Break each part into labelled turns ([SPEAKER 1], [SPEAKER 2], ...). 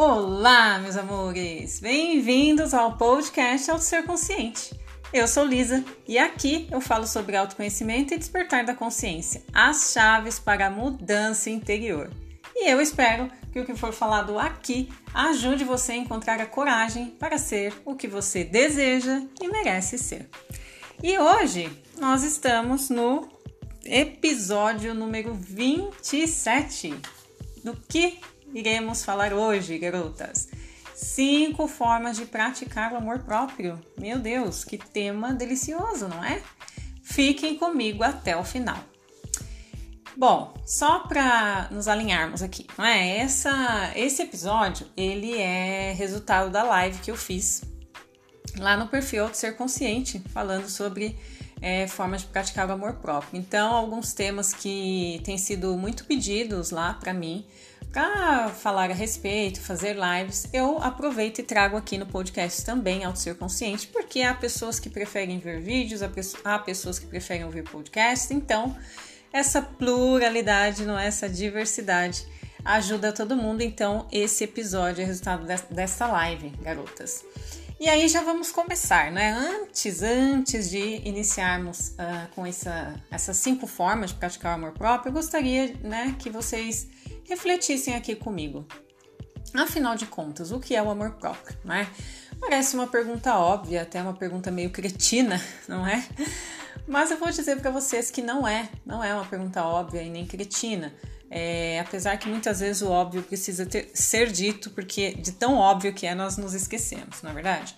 [SPEAKER 1] Olá, meus amores! Bem-vindos ao podcast Auto Ser Consciente. Eu sou Lisa e aqui eu falo sobre autoconhecimento e despertar da consciência, as chaves para a mudança interior. E eu espero que o que for falado aqui ajude você a encontrar a coragem para ser o que você deseja e merece ser. E hoje nós estamos no episódio número 27 do que iremos falar hoje, garotas. Cinco formas de praticar o amor próprio. Meu Deus, que tema delicioso, não é? Fiquem comigo até o final. Bom, só para nos alinharmos aqui, não é? Essa, esse episódio ele é resultado da live que eu fiz lá no perfil do Ser Consciente, falando sobre é, formas de praticar o amor próprio. Então, alguns temas que têm sido muito pedidos lá para mim para falar a respeito, fazer lives, eu aproveito e trago aqui no podcast também Auto Ser Consciente, porque há pessoas que preferem ver vídeos, há pessoas que preferem ouvir podcast, então essa pluralidade, não é? essa diversidade ajuda todo mundo. Então, esse episódio é resultado dessa live, garotas. E aí já vamos começar, né? Antes, antes de iniciarmos uh, com essa, essas cinco formas de praticar o amor próprio, eu gostaria né, que vocês refletissem aqui comigo. Afinal de contas, o que é o amor próprio, não é? Parece uma pergunta óbvia, até uma pergunta meio cretina, não é? Mas eu vou dizer para vocês que não é, não é uma pergunta óbvia e nem cretina. É, apesar que muitas vezes o óbvio precisa ter, ser dito, porque de tão óbvio que é, nós nos esquecemos, não é verdade?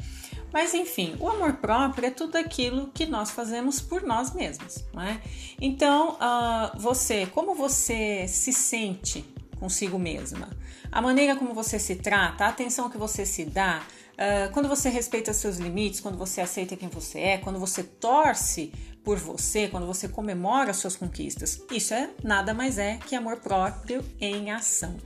[SPEAKER 1] Mas enfim, o amor próprio é tudo aquilo que nós fazemos por nós mesmos, não é? Então, uh, você, como você se sente consigo mesma? A maneira como você se trata, a atenção que você se dá, uh, quando você respeita seus limites, quando você aceita quem você é, quando você torce por você, quando você comemora suas conquistas. Isso é nada mais é que amor próprio em ação.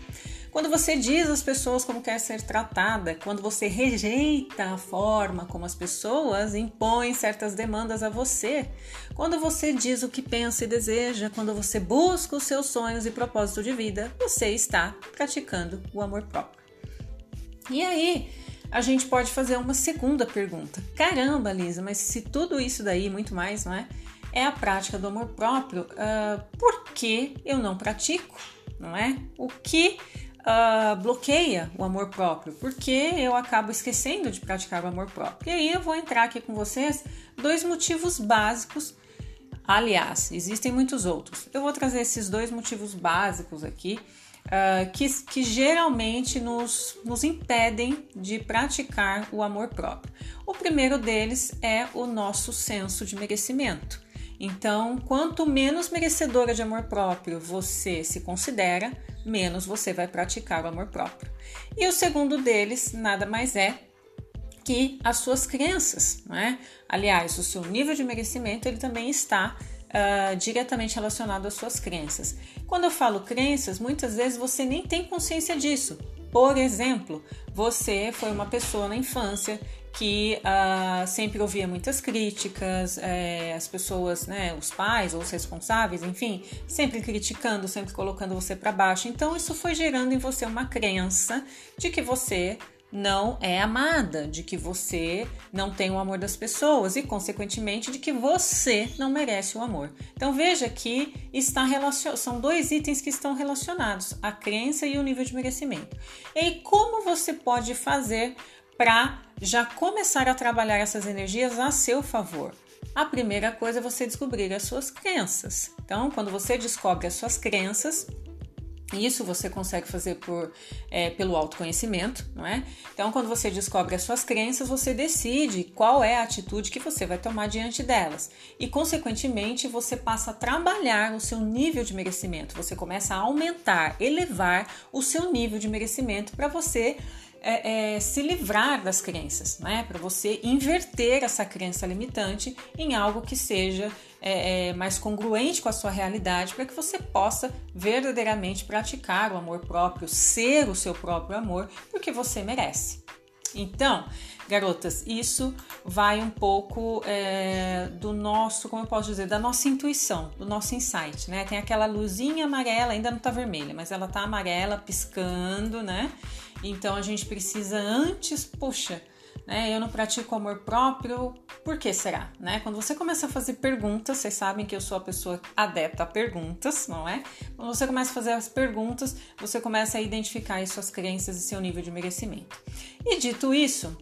[SPEAKER 1] Quando você diz às pessoas como quer ser tratada, quando você rejeita a forma como as pessoas impõem certas demandas a você, quando você diz o que pensa e deseja, quando você busca os seus sonhos e propósito de vida, você está praticando o amor próprio. E aí, a gente pode fazer uma segunda pergunta. Caramba, Lisa, mas se tudo isso daí, muito mais, não é? É a prática do amor próprio, uh, por que eu não pratico? Não é? O que uh, bloqueia o amor próprio? Porque eu acabo esquecendo de praticar o amor próprio. E aí eu vou entrar aqui com vocês dois motivos básicos. Aliás, existem muitos outros. Eu vou trazer esses dois motivos básicos aqui uh, que, que geralmente nos, nos impedem de praticar o amor próprio. O primeiro deles é o nosso senso de merecimento. Então, quanto menos merecedora de amor próprio você se considera, menos você vai praticar o amor próprio. E o segundo deles nada mais é que as suas crenças, não é? Aliás, o seu nível de merecimento ele também está uh, diretamente relacionado às suas crenças. Quando eu falo crenças, muitas vezes você nem tem consciência disso. Por exemplo, você foi uma pessoa na infância que uh, sempre ouvia muitas críticas, é, as pessoas, né, os pais ou os responsáveis, enfim, sempre criticando, sempre colocando você para baixo. Então, isso foi gerando em você uma crença de que você não é amada, de que você não tem o amor das pessoas e, consequentemente, de que você não merece o amor. Então veja que está relacion... são dois itens que estão relacionados: a crença e o nível de merecimento. E como você pode fazer para já começar a trabalhar essas energias a seu favor? A primeira coisa é você descobrir as suas crenças. Então, quando você descobre as suas crenças, isso você consegue fazer por, é, pelo autoconhecimento, não é? Então, quando você descobre as suas crenças, você decide qual é a atitude que você vai tomar diante delas. E, consequentemente, você passa a trabalhar o seu nível de merecimento. Você começa a aumentar, elevar o seu nível de merecimento para você é, é, se livrar das crenças, né? Para você inverter essa crença limitante em algo que seja é, é mais congruente com a sua realidade, para que você possa verdadeiramente praticar o amor próprio, ser o seu próprio amor, porque você merece. Então, garotas, isso vai um pouco é, do nosso, como eu posso dizer, da nossa intuição, do nosso insight, né? Tem aquela luzinha amarela, ainda não tá vermelha, mas ela tá amarela, piscando, né? Então a gente precisa antes, puxa, né? Eu não pratico amor próprio, por que será? Né? Quando você começa a fazer perguntas, vocês sabem que eu sou a pessoa adepta a perguntas, não é? Quando você começa a fazer as perguntas, você começa a identificar as suas crenças e seu nível de merecimento. E dito isso,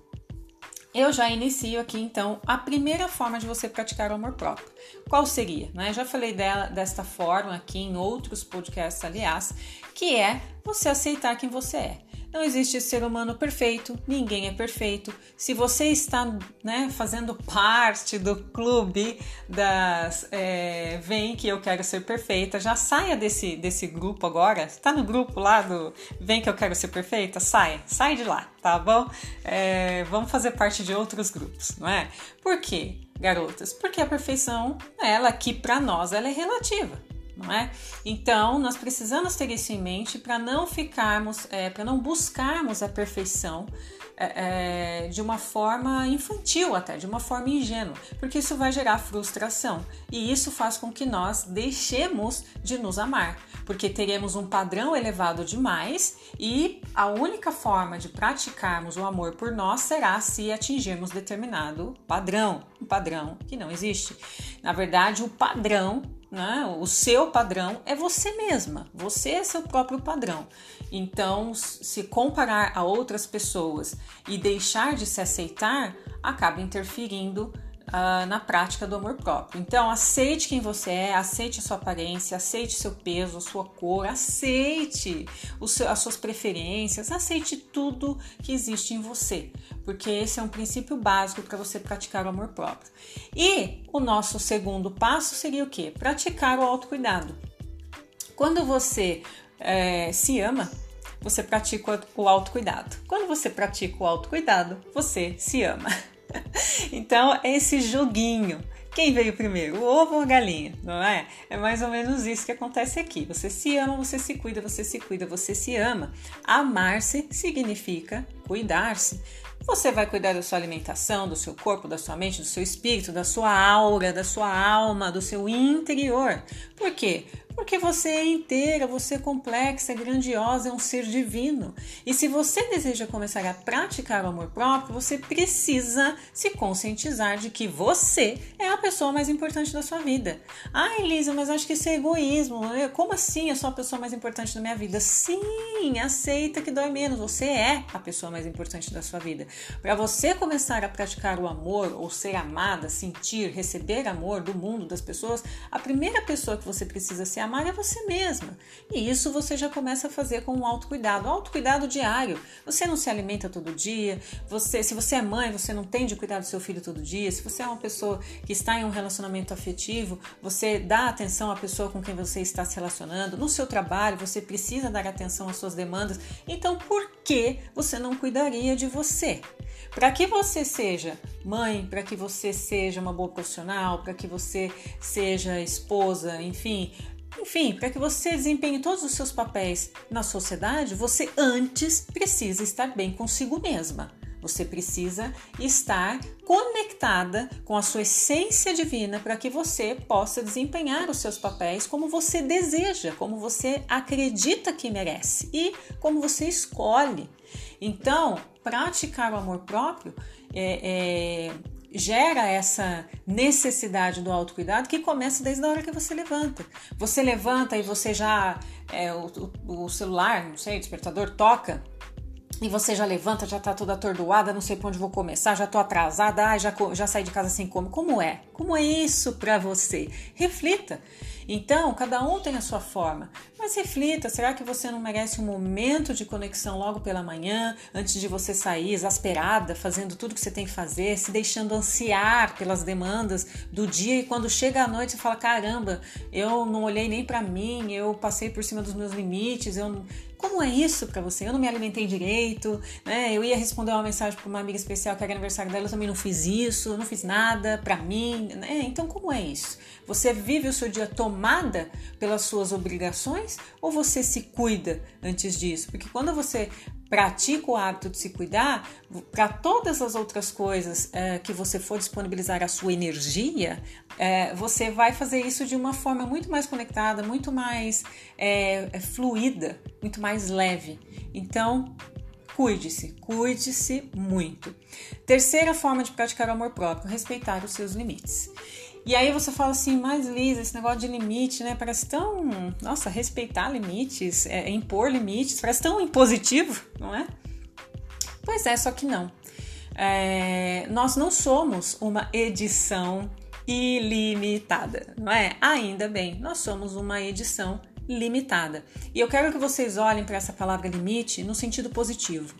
[SPEAKER 1] eu já inicio aqui então a primeira forma de você praticar o amor próprio. Qual seria? Né? Já falei dela desta forma aqui em outros podcasts, aliás, que é você aceitar quem você é. Não existe ser humano perfeito, ninguém é perfeito. Se você está né, fazendo parte do clube das é, Vem que eu quero ser perfeita, já saia desse, desse grupo agora. Está no grupo lá do Vem que eu quero ser perfeita? Saia, sai de lá, tá bom? É, vamos fazer parte de outros grupos, não é? Por quê, garotas? Porque a perfeição, ela aqui para nós, ela é relativa não é? Então, nós precisamos ter isso em mente para não ficarmos, é, para não buscarmos a perfeição é, é, de uma forma infantil até, de uma forma ingênua, porque isso vai gerar frustração e isso faz com que nós deixemos de nos amar, porque teremos um padrão elevado demais e a única forma de praticarmos o amor por nós será se atingirmos determinado padrão, um padrão que não existe. Na verdade, o padrão né? O seu padrão é você mesma, você é seu próprio padrão. Então, se comparar a outras pessoas e deixar de se aceitar, acaba interferindo uh, na prática do amor próprio. Então, aceite quem você é, aceite a sua aparência, aceite seu peso, sua cor, aceite seu, as suas preferências, aceite tudo que existe em você, porque esse é um princípio básico para você praticar o amor próprio. E o nosso segundo passo seria o que? Praticar o autocuidado. Quando você é, se ama, você pratica o autocuidado. Quando você pratica o autocuidado, você se ama. então, é esse joguinho. Quem veio primeiro, o ovo ou a galinha, não é? É mais ou menos isso que acontece aqui. Você se ama, você se cuida, você se cuida, você se ama. Amar-se significa cuidar-se. Você vai cuidar da sua alimentação, do seu corpo, da sua mente, do seu espírito, da sua aura, da sua alma, do seu interior. Por quê? Porque você é inteira, você é complexa, é grandiosa, é um ser divino. E se você deseja começar a praticar o amor próprio, você precisa se conscientizar de que você é a pessoa mais importante da sua vida. Ah, Elisa, mas acho que isso é egoísmo. Como assim eu sou a pessoa mais importante da minha vida? Sim, aceita que dói menos. Você é a pessoa mais importante da sua vida. Para você começar a praticar o amor ou ser amada, sentir, receber amor do mundo, das pessoas, a primeira pessoa que você precisa ser amar é você mesma. E isso você já começa a fazer com um autocuidado, autocuidado diário. Você não se alimenta todo dia, você, se você é mãe, você não tem de cuidar do seu filho todo dia, se você é uma pessoa que está em um relacionamento afetivo, você dá atenção à pessoa com quem você está se relacionando, no seu trabalho, você precisa dar atenção às suas demandas. Então, por que você não cuidaria de você? Para que você seja mãe, para que você seja uma boa profissional, para que você seja esposa, enfim, enfim, para que você desempenhe todos os seus papéis na sociedade, você antes precisa estar bem consigo mesma. Você precisa estar conectada com a sua essência divina para que você possa desempenhar os seus papéis como você deseja, como você acredita que merece e como você escolhe. Então, praticar o amor próprio é, é gera essa necessidade do autocuidado que começa desde a hora que você levanta. Você levanta e você já. É, o, o, celular, não sei, o despertador toca. E você já levanta, já tá toda atordoada, não sei por onde vou começar, já tô atrasada, ah, já, já saí de casa sem como. Como é? Como é isso para você? Reflita. Então, cada um tem a sua forma. Mas reflita, será que você não merece um momento de conexão logo pela manhã, antes de você sair exasperada, fazendo tudo que você tem que fazer, se deixando ansiar pelas demandas do dia e quando chega a noite você fala: "Caramba, eu não olhei nem para mim, eu passei por cima dos meus limites, eu como é isso para você? Eu não me alimentei direito, né? Eu ia responder uma mensagem para uma amiga especial que era aniversário dela, eu também não fiz isso, não fiz nada para mim, né? Então como é isso? Você vive o seu dia tomada pelas suas obrigações ou você se cuida antes disso? Porque quando você pratica o hábito de se cuidar, para todas as outras coisas é, que você for disponibilizar a sua energia, é, você vai fazer isso de uma forma muito mais conectada, muito mais é, é fluida, muito mais leve. Então, cuide-se, cuide-se muito. Terceira forma de praticar o amor próprio, respeitar os seus limites. E aí você fala assim, mas Lisa, esse negócio de limite, né? Parece tão. Nossa, respeitar limites, é, impor limites, parece tão impositivo, não é? Pois é, só que não. É, nós não somos uma edição ilimitada, não é? Ainda bem, nós somos uma edição limitada. E eu quero que vocês olhem para essa palavra limite no sentido positivo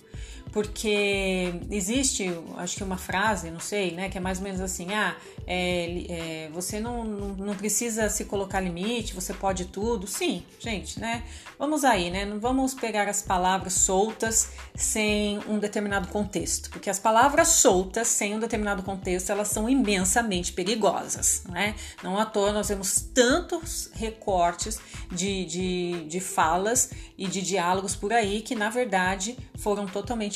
[SPEAKER 1] porque existe, acho que uma frase, não sei, né, que é mais ou menos assim: ah, é, é, você não, não, precisa se colocar limite, você pode tudo. Sim, gente, né? Vamos aí, né? Não vamos pegar as palavras soltas sem um determinado contexto, porque as palavras soltas sem um determinado contexto elas são imensamente perigosas, não é? Não à toa nós vemos tantos recortes de, de, de falas e de diálogos por aí que, na verdade, foram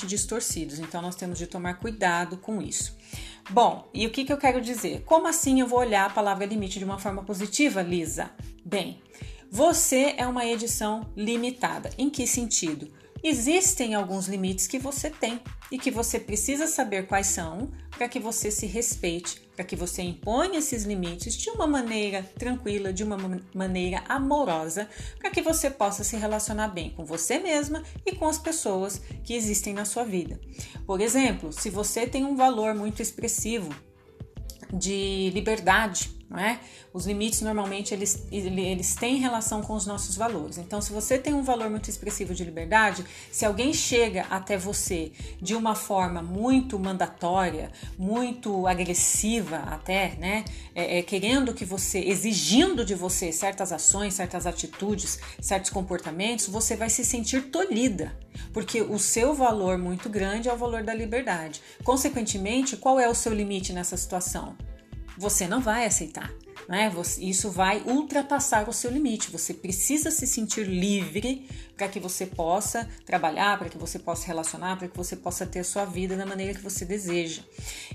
[SPEAKER 1] distorcidos. Então, nós temos de tomar cuidado com isso. Bom, e o que, que eu quero dizer? Como assim eu vou olhar a palavra limite de uma forma positiva, Lisa? Bem, você é uma edição limitada. Em que sentido? Existem alguns limites que você tem e que você precisa saber quais são para que você se respeite, para que você imponha esses limites de uma maneira tranquila, de uma maneira amorosa, para que você possa se relacionar bem com você mesma e com as pessoas que existem na sua vida. Por exemplo, se você tem um valor muito expressivo de liberdade, não é? Os limites normalmente eles, eles têm relação com os nossos valores. Então, se você tem um valor muito expressivo de liberdade, se alguém chega até você de uma forma muito mandatória, muito agressiva, até, né, é, é, querendo que você, exigindo de você certas ações, certas atitudes, certos comportamentos, você vai se sentir tolhida, porque o seu valor muito grande é o valor da liberdade. Consequentemente, qual é o seu limite nessa situação? Você não vai aceitar. Né? Isso vai ultrapassar o seu limite. Você precisa se sentir livre para que você possa trabalhar, para que você possa relacionar, para que você possa ter a sua vida da maneira que você deseja.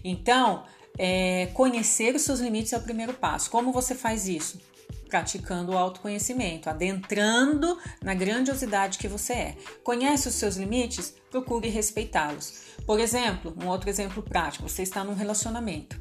[SPEAKER 1] Então, é, conhecer os seus limites é o primeiro passo. Como você faz isso? Praticando o autoconhecimento, adentrando na grandiosidade que você é. Conhece os seus limites? Procure respeitá-los. Por exemplo, um outro exemplo prático: você está num relacionamento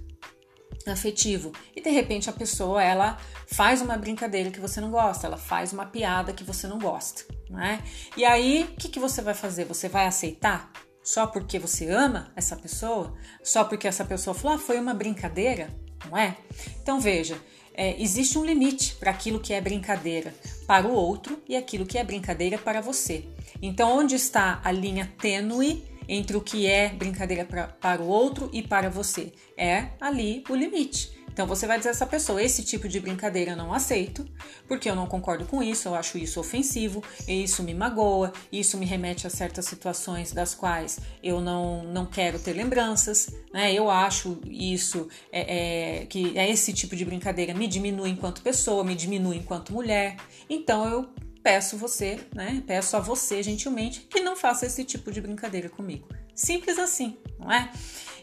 [SPEAKER 1] afetivo e de repente a pessoa ela faz uma brincadeira que você não gosta, ela faz uma piada que você não gosta, né? E aí o que, que você vai fazer? Você vai aceitar só porque você ama essa pessoa? Só porque essa pessoa falou, ah, foi uma brincadeira, não é? Então veja, é, existe um limite para aquilo que é brincadeira para o outro e aquilo que é brincadeira para você. Então onde está a linha tênue entre o que é brincadeira pra, para o outro e para você. É ali o limite. Então você vai dizer a essa pessoa: esse tipo de brincadeira eu não aceito, porque eu não concordo com isso, eu acho isso ofensivo, isso me magoa, isso me remete a certas situações das quais eu não, não quero ter lembranças, né? Eu acho isso é, é, que é esse tipo de brincadeira me diminui enquanto pessoa, me diminui enquanto mulher. Então eu peço você, né? Peço a você gentilmente que não faça esse tipo de brincadeira comigo. Simples assim, não é?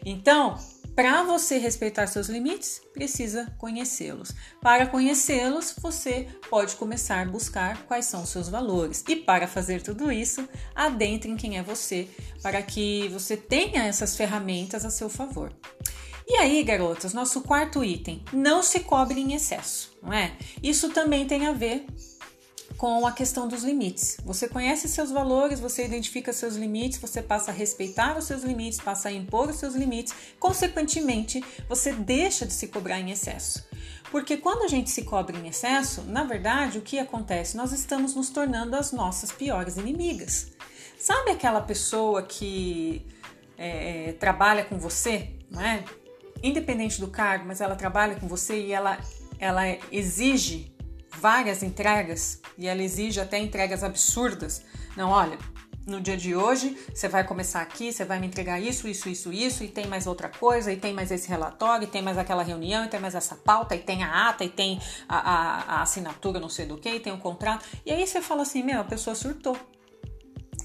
[SPEAKER 1] Então, para você respeitar seus limites, precisa conhecê-los. Para conhecê-los, você pode começar a buscar quais são os seus valores. E para fazer tudo isso, adentre em quem é você, para que você tenha essas ferramentas a seu favor. E aí, garotas, nosso quarto item: não se cobre em excesso, não é? Isso também tem a ver com a questão dos limites. Você conhece seus valores, você identifica seus limites, você passa a respeitar os seus limites, passa a impor os seus limites, consequentemente, você deixa de se cobrar em excesso. Porque quando a gente se cobra em excesso, na verdade, o que acontece? Nós estamos nos tornando as nossas piores inimigas. Sabe aquela pessoa que é, trabalha com você, não é? Independente do cargo, mas ela trabalha com você e ela, ela exige várias entregas e ela exige até entregas absurdas. Não, olha, no dia de hoje você vai começar aqui, você vai me entregar isso, isso, isso, isso, e tem mais outra coisa, e tem mais esse relatório, e tem mais aquela reunião, e tem mais essa pauta, e tem a ata, e tem a, a, a assinatura, não sei do que, e tem o contrato. E aí você fala assim: meu, a pessoa surtou.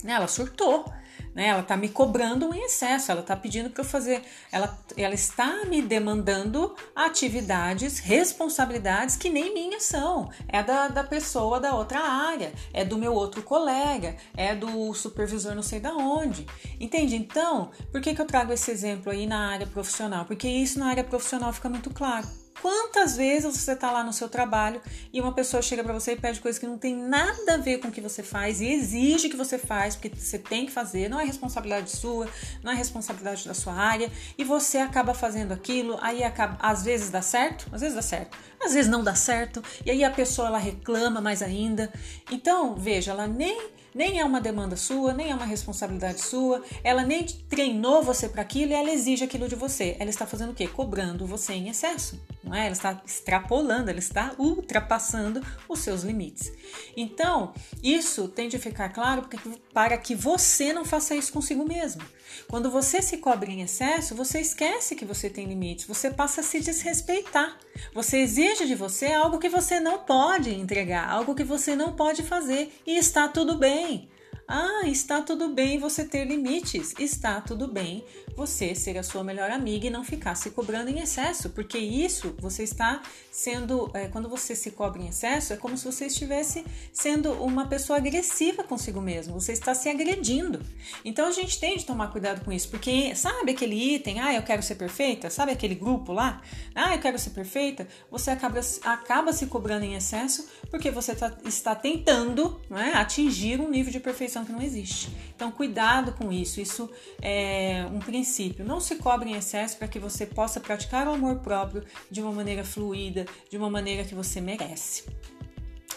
[SPEAKER 1] Ela surtou. Né? Ela está me cobrando em excesso, ela está pedindo para eu fazer, ela, ela está me demandando atividades, responsabilidades que nem minhas são. É da, da pessoa da outra área, é do meu outro colega, é do supervisor não sei da onde. Entende? Então, por que, que eu trago esse exemplo aí na área profissional? Porque isso na área profissional fica muito claro. Quantas vezes você está lá no seu trabalho e uma pessoa chega para você e pede coisa que não tem nada a ver com o que você faz e exige que você faz, porque você tem que fazer, não é responsabilidade sua, não é responsabilidade da sua área, e você acaba fazendo aquilo, aí acaba, às vezes dá certo, às vezes dá certo, às vezes não dá certo, e aí a pessoa ela reclama mais ainda. Então, veja, ela nem nem é uma demanda sua, nem é uma responsabilidade sua, ela nem treinou você para aquilo e ela exige aquilo de você. Ela está fazendo o quê? Cobrando você em excesso não é? Ela está extrapolando, ela está ultrapassando os seus limites. Então, isso tem de ficar claro para que você não faça isso consigo mesmo. Quando você se cobre em excesso, você esquece que você tem limites, você passa a se desrespeitar. Você exige de você algo que você não pode entregar, algo que você não pode fazer e está tudo bem. Ah, está tudo bem você ter limites, está tudo bem você ser a sua melhor amiga e não ficar se cobrando em excesso, porque isso você está sendo, é, quando você se cobra em excesso, é como se você estivesse sendo uma pessoa agressiva consigo mesmo, você está se agredindo. Então a gente tem de tomar cuidado com isso, porque sabe aquele item, ah, eu quero ser perfeita, sabe aquele grupo lá, ah, eu quero ser perfeita, você acaba, acaba se cobrando em excesso porque você tá, está tentando é, atingir um nível de perfeição que não existe. Então cuidado com isso, isso é um princípio não se cobre em excesso para que você possa praticar o amor próprio de uma maneira fluida, de uma maneira que você merece.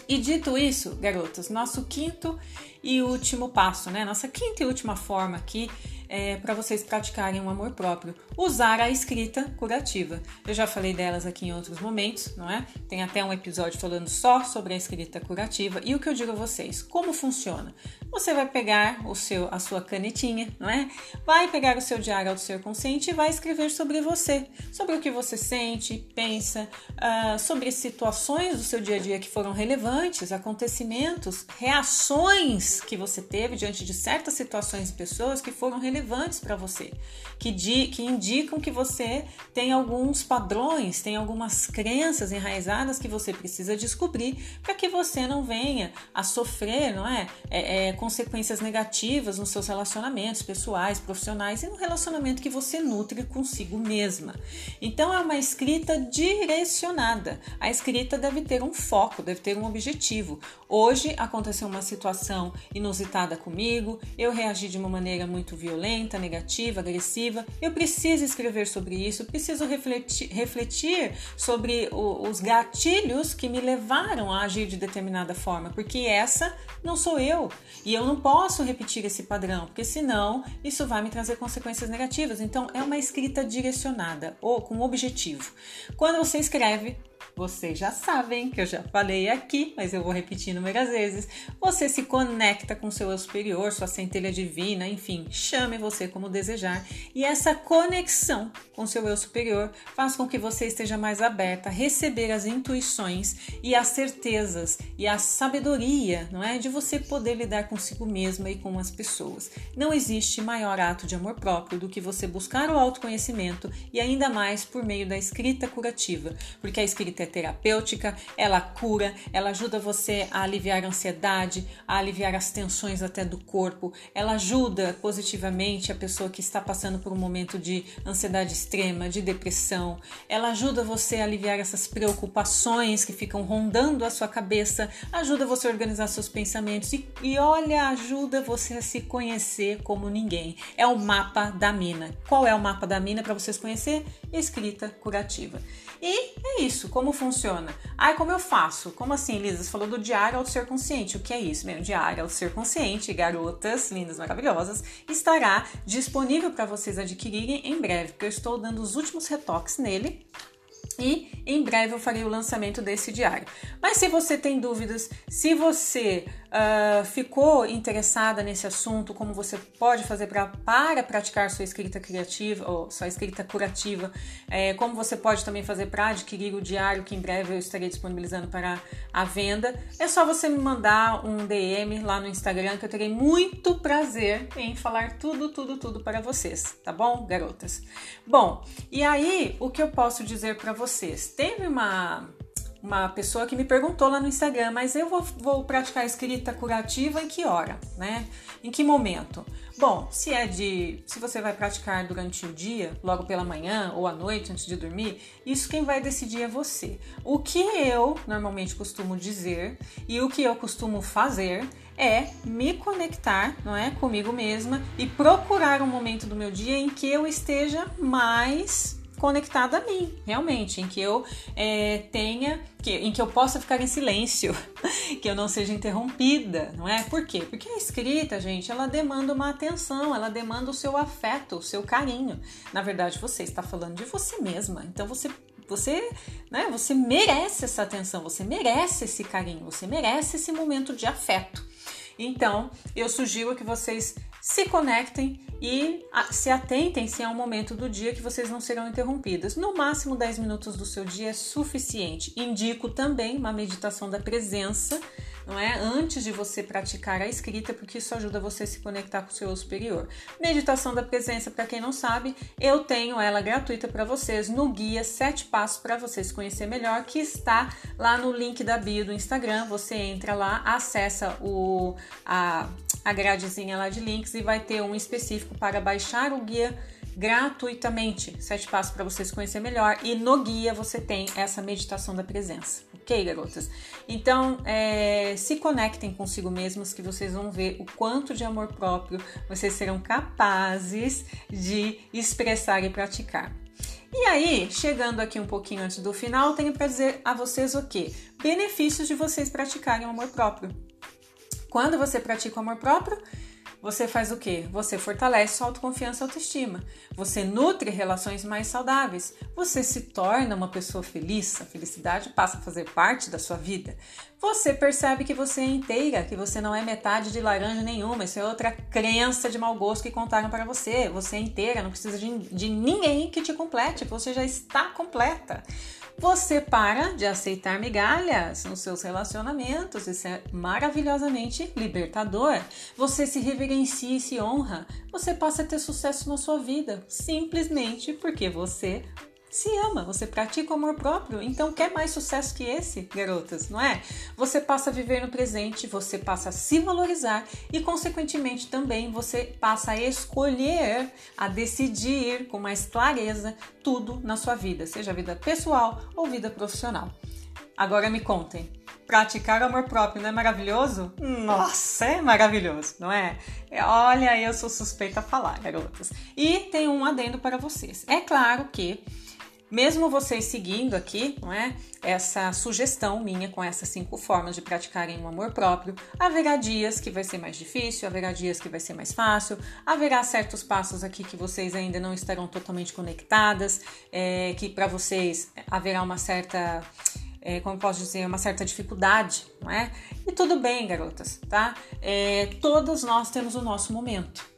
[SPEAKER 1] E dito isso, garotos, nosso quinto e último passo, né? Nossa quinta e última forma aqui é, para vocês praticarem um amor próprio. Usar a escrita curativa. Eu já falei delas aqui em outros momentos, não é? Tem até um episódio falando só sobre a escrita curativa. E o que eu digo a vocês? Como funciona? Você vai pegar o seu, a sua canetinha, não é? Vai pegar o seu diário do ser consciente e vai escrever sobre você, sobre o que você sente, pensa, uh, sobre situações do seu dia a dia que foram relevantes, acontecimentos, reações que você teve diante de certas situações e pessoas que foram relevantes relevantes para você, que, di, que indicam que você tem alguns padrões, tem algumas crenças enraizadas que você precisa descobrir para que você não venha a sofrer, não é? É, é? Consequências negativas nos seus relacionamentos pessoais, profissionais e no relacionamento que você nutre consigo mesma. Então é uma escrita direcionada. A escrita deve ter um foco, deve ter um objetivo. Hoje aconteceu uma situação inusitada comigo, eu reagi de uma maneira muito violenta violenta, negativa, agressiva. Eu preciso escrever sobre isso, preciso refletir, refletir sobre o, os gatilhos que me levaram a agir de determinada forma, porque essa não sou eu e eu não posso repetir esse padrão, porque senão isso vai me trazer consequências negativas. Então é uma escrita direcionada ou com objetivo. Quando você escreve, vocês já sabem que eu já falei aqui, mas eu vou repetir inúmeras vezes. Você se conecta com seu eu superior, sua centelha divina, enfim, chame você como desejar. E essa conexão com seu eu superior faz com que você esteja mais aberta a receber as intuições e as certezas e a sabedoria, não é, de você poder lidar consigo mesma e com as pessoas. Não existe maior ato de amor próprio do que você buscar o autoconhecimento e ainda mais por meio da escrita curativa, porque a escrita é terapêutica, ela cura, ela ajuda você a aliviar a ansiedade, a aliviar as tensões até do corpo, ela ajuda positivamente a pessoa que está passando por um momento de ansiedade extrema, de depressão, ela ajuda você a aliviar essas preocupações que ficam rondando a sua cabeça, ajuda você a organizar seus pensamentos e, e olha, ajuda você a se conhecer como ninguém. É o mapa da mina. Qual é o mapa da mina para vocês conhecer? Escrita curativa. E é isso, como funciona? Ai, como eu faço? Como assim, Lisa? Você falou do diário ao ser consciente. O que é isso? O diário ao ser consciente, garotas lindas, maravilhosas, estará disponível para vocês adquirirem em breve, porque eu estou dando os últimos retoques nele e em breve eu farei o lançamento desse diário. Mas se você tem dúvidas, se você uh, ficou interessada nesse assunto, como você pode fazer pra, para praticar sua escrita criativa ou sua escrita curativa, é, como você pode também fazer para adquirir o diário que em breve eu estarei disponibilizando para a venda, é só você me mandar um DM lá no Instagram que eu terei muito prazer em falar tudo, tudo, tudo para vocês, tá bom, garotas? Bom, e aí o que eu posso dizer para vocês? Teve uma uma pessoa que me perguntou lá no Instagram, mas eu vou, vou praticar escrita curativa em que hora, né? Em que momento? Bom, se é de. Se você vai praticar durante o dia, logo pela manhã ou à noite antes de dormir, isso quem vai decidir é você. O que eu normalmente costumo dizer e o que eu costumo fazer é me conectar, não é, comigo mesma e procurar um momento do meu dia em que eu esteja mais conectada a mim, realmente, em que eu é, tenha, que, em que eu possa ficar em silêncio, que eu não seja interrompida, não é? Por quê? Porque a escrita, gente, ela demanda uma atenção, ela demanda o seu afeto, o seu carinho. Na verdade, você está falando de você mesma, então você você, né, você merece essa atenção, você merece esse carinho, você merece esse momento de afeto. Então, eu sugiro que vocês se conectem e se atentem se é um momento do dia que vocês não serão interrompidas. No máximo 10 minutos do seu dia é suficiente. Indico também uma meditação da presença não é? Antes de você praticar a escrita, porque isso ajuda você a se conectar com o seu eu superior. Meditação da presença, para quem não sabe, eu tenho ela gratuita para vocês no guia 7 passos para você se conhecer melhor, que está lá no link da bio do Instagram. Você entra lá, acessa o a, a gradezinha lá de links e vai ter um específico para baixar o guia gratuitamente. Sete passos para você se conhecer melhor. E no guia você tem essa meditação da presença. Ok, garotas? Então, é, se conectem consigo mesmos que vocês vão ver o quanto de amor próprio vocês serão capazes de expressar e praticar. E aí, chegando aqui um pouquinho antes do final, tenho para dizer a vocês o que? Benefícios de vocês praticarem o amor próprio. Quando você pratica o amor próprio, você faz o quê? Você fortalece sua autoconfiança e autoestima. Você nutre relações mais saudáveis. Você se torna uma pessoa feliz. A felicidade passa a fazer parte da sua vida. Você percebe que você é inteira, que você não é metade de laranja nenhuma. Isso é outra crença de mau gosto que contaram para você. Você é inteira, não precisa de, de ninguém que te complete. Você já está completa. Você para de aceitar migalhas nos seus relacionamentos, isso é maravilhosamente libertador. Você se reverencia e se honra. Você passa a ter sucesso na sua vida, simplesmente porque você se ama, você pratica o amor próprio. Então, quer mais sucesso que esse, garotas, não é? Você passa a viver no presente, você passa a se valorizar e, consequentemente, também você passa a escolher, a decidir com mais clareza tudo na sua vida, seja vida pessoal ou vida profissional. Agora me contem, praticar o amor próprio não é maravilhoso? Nossa, é maravilhoso, não é? olha, eu sou suspeita a falar, garotas. E tem um adendo para vocês. É claro que mesmo vocês seguindo aqui, não é, essa sugestão minha com essas cinco formas de praticarem o amor próprio, haverá dias que vai ser mais difícil, haverá dias que vai ser mais fácil, haverá certos passos aqui que vocês ainda não estarão totalmente conectadas, é, que para vocês haverá uma certa é, como posso dizer, uma certa dificuldade, não é? E tudo bem, garotas, tá? É, todos nós temos o nosso momento.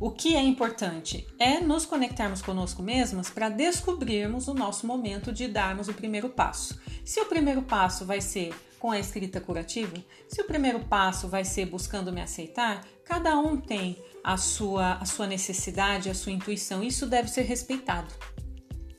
[SPEAKER 1] O que é importante é nos conectarmos conosco mesmas para descobrirmos o nosso momento de darmos o primeiro passo. Se o primeiro passo vai ser com a escrita curativa, se o primeiro passo vai ser buscando me aceitar, cada um tem a sua, a sua necessidade, a sua intuição, isso deve ser respeitado.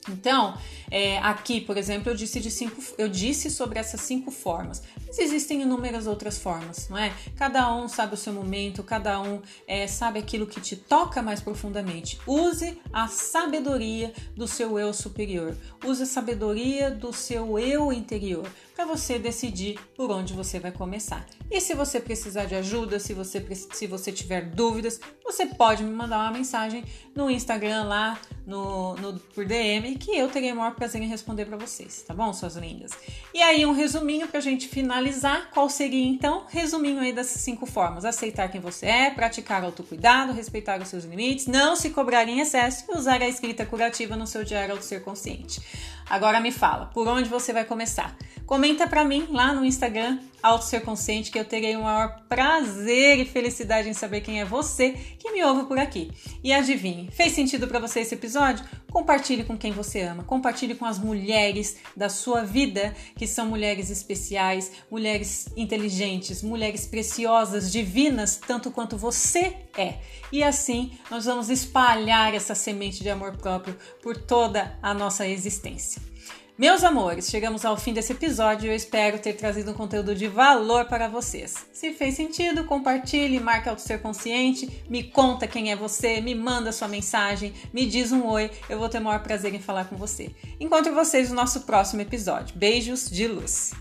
[SPEAKER 1] Então, é, aqui, por exemplo, eu disse, cinco, eu disse sobre essas cinco formas, mas existem inúmeras outras formas, não é? Cada um sabe o seu momento, cada um é, sabe aquilo que te toca mais profundamente. Use a sabedoria do seu eu superior, use a sabedoria do seu eu interior para você decidir por onde você vai começar. E se você precisar de ajuda, se você, se você tiver dúvidas, você pode me mandar uma mensagem no Instagram lá, no, no por DM, que eu terei o maior prazer em responder para vocês, tá bom, suas lindas? E aí, um resuminho para a gente finalizar finalizar, qual seria então, resuminho aí dessas cinco formas: aceitar quem você é, praticar autocuidado, respeitar os seus limites, não se cobrar em excesso e usar a escrita curativa no seu diário ao ser consciente. Agora me fala, por onde você vai começar? Comenta para mim lá no Instagram, Auto Ser Consciente, que eu terei o maior prazer e felicidade em saber quem é você que me ouve por aqui. E adivinhe, fez sentido para você esse episódio? Compartilhe com quem você ama, compartilhe com as mulheres da sua vida, que são mulheres especiais, mulheres inteligentes, mulheres preciosas, divinas, tanto quanto você é. E assim nós vamos espalhar essa semente de amor próprio por toda a nossa existência. Meus amores, chegamos ao fim desse episódio e eu espero ter trazido um conteúdo de valor para vocês. Se fez sentido, compartilhe, marque Auto Ser Consciente, me conta quem é você, me manda sua mensagem, me diz um oi, eu vou ter o maior prazer em falar com você. Encontro vocês no nosso próximo episódio. Beijos de luz!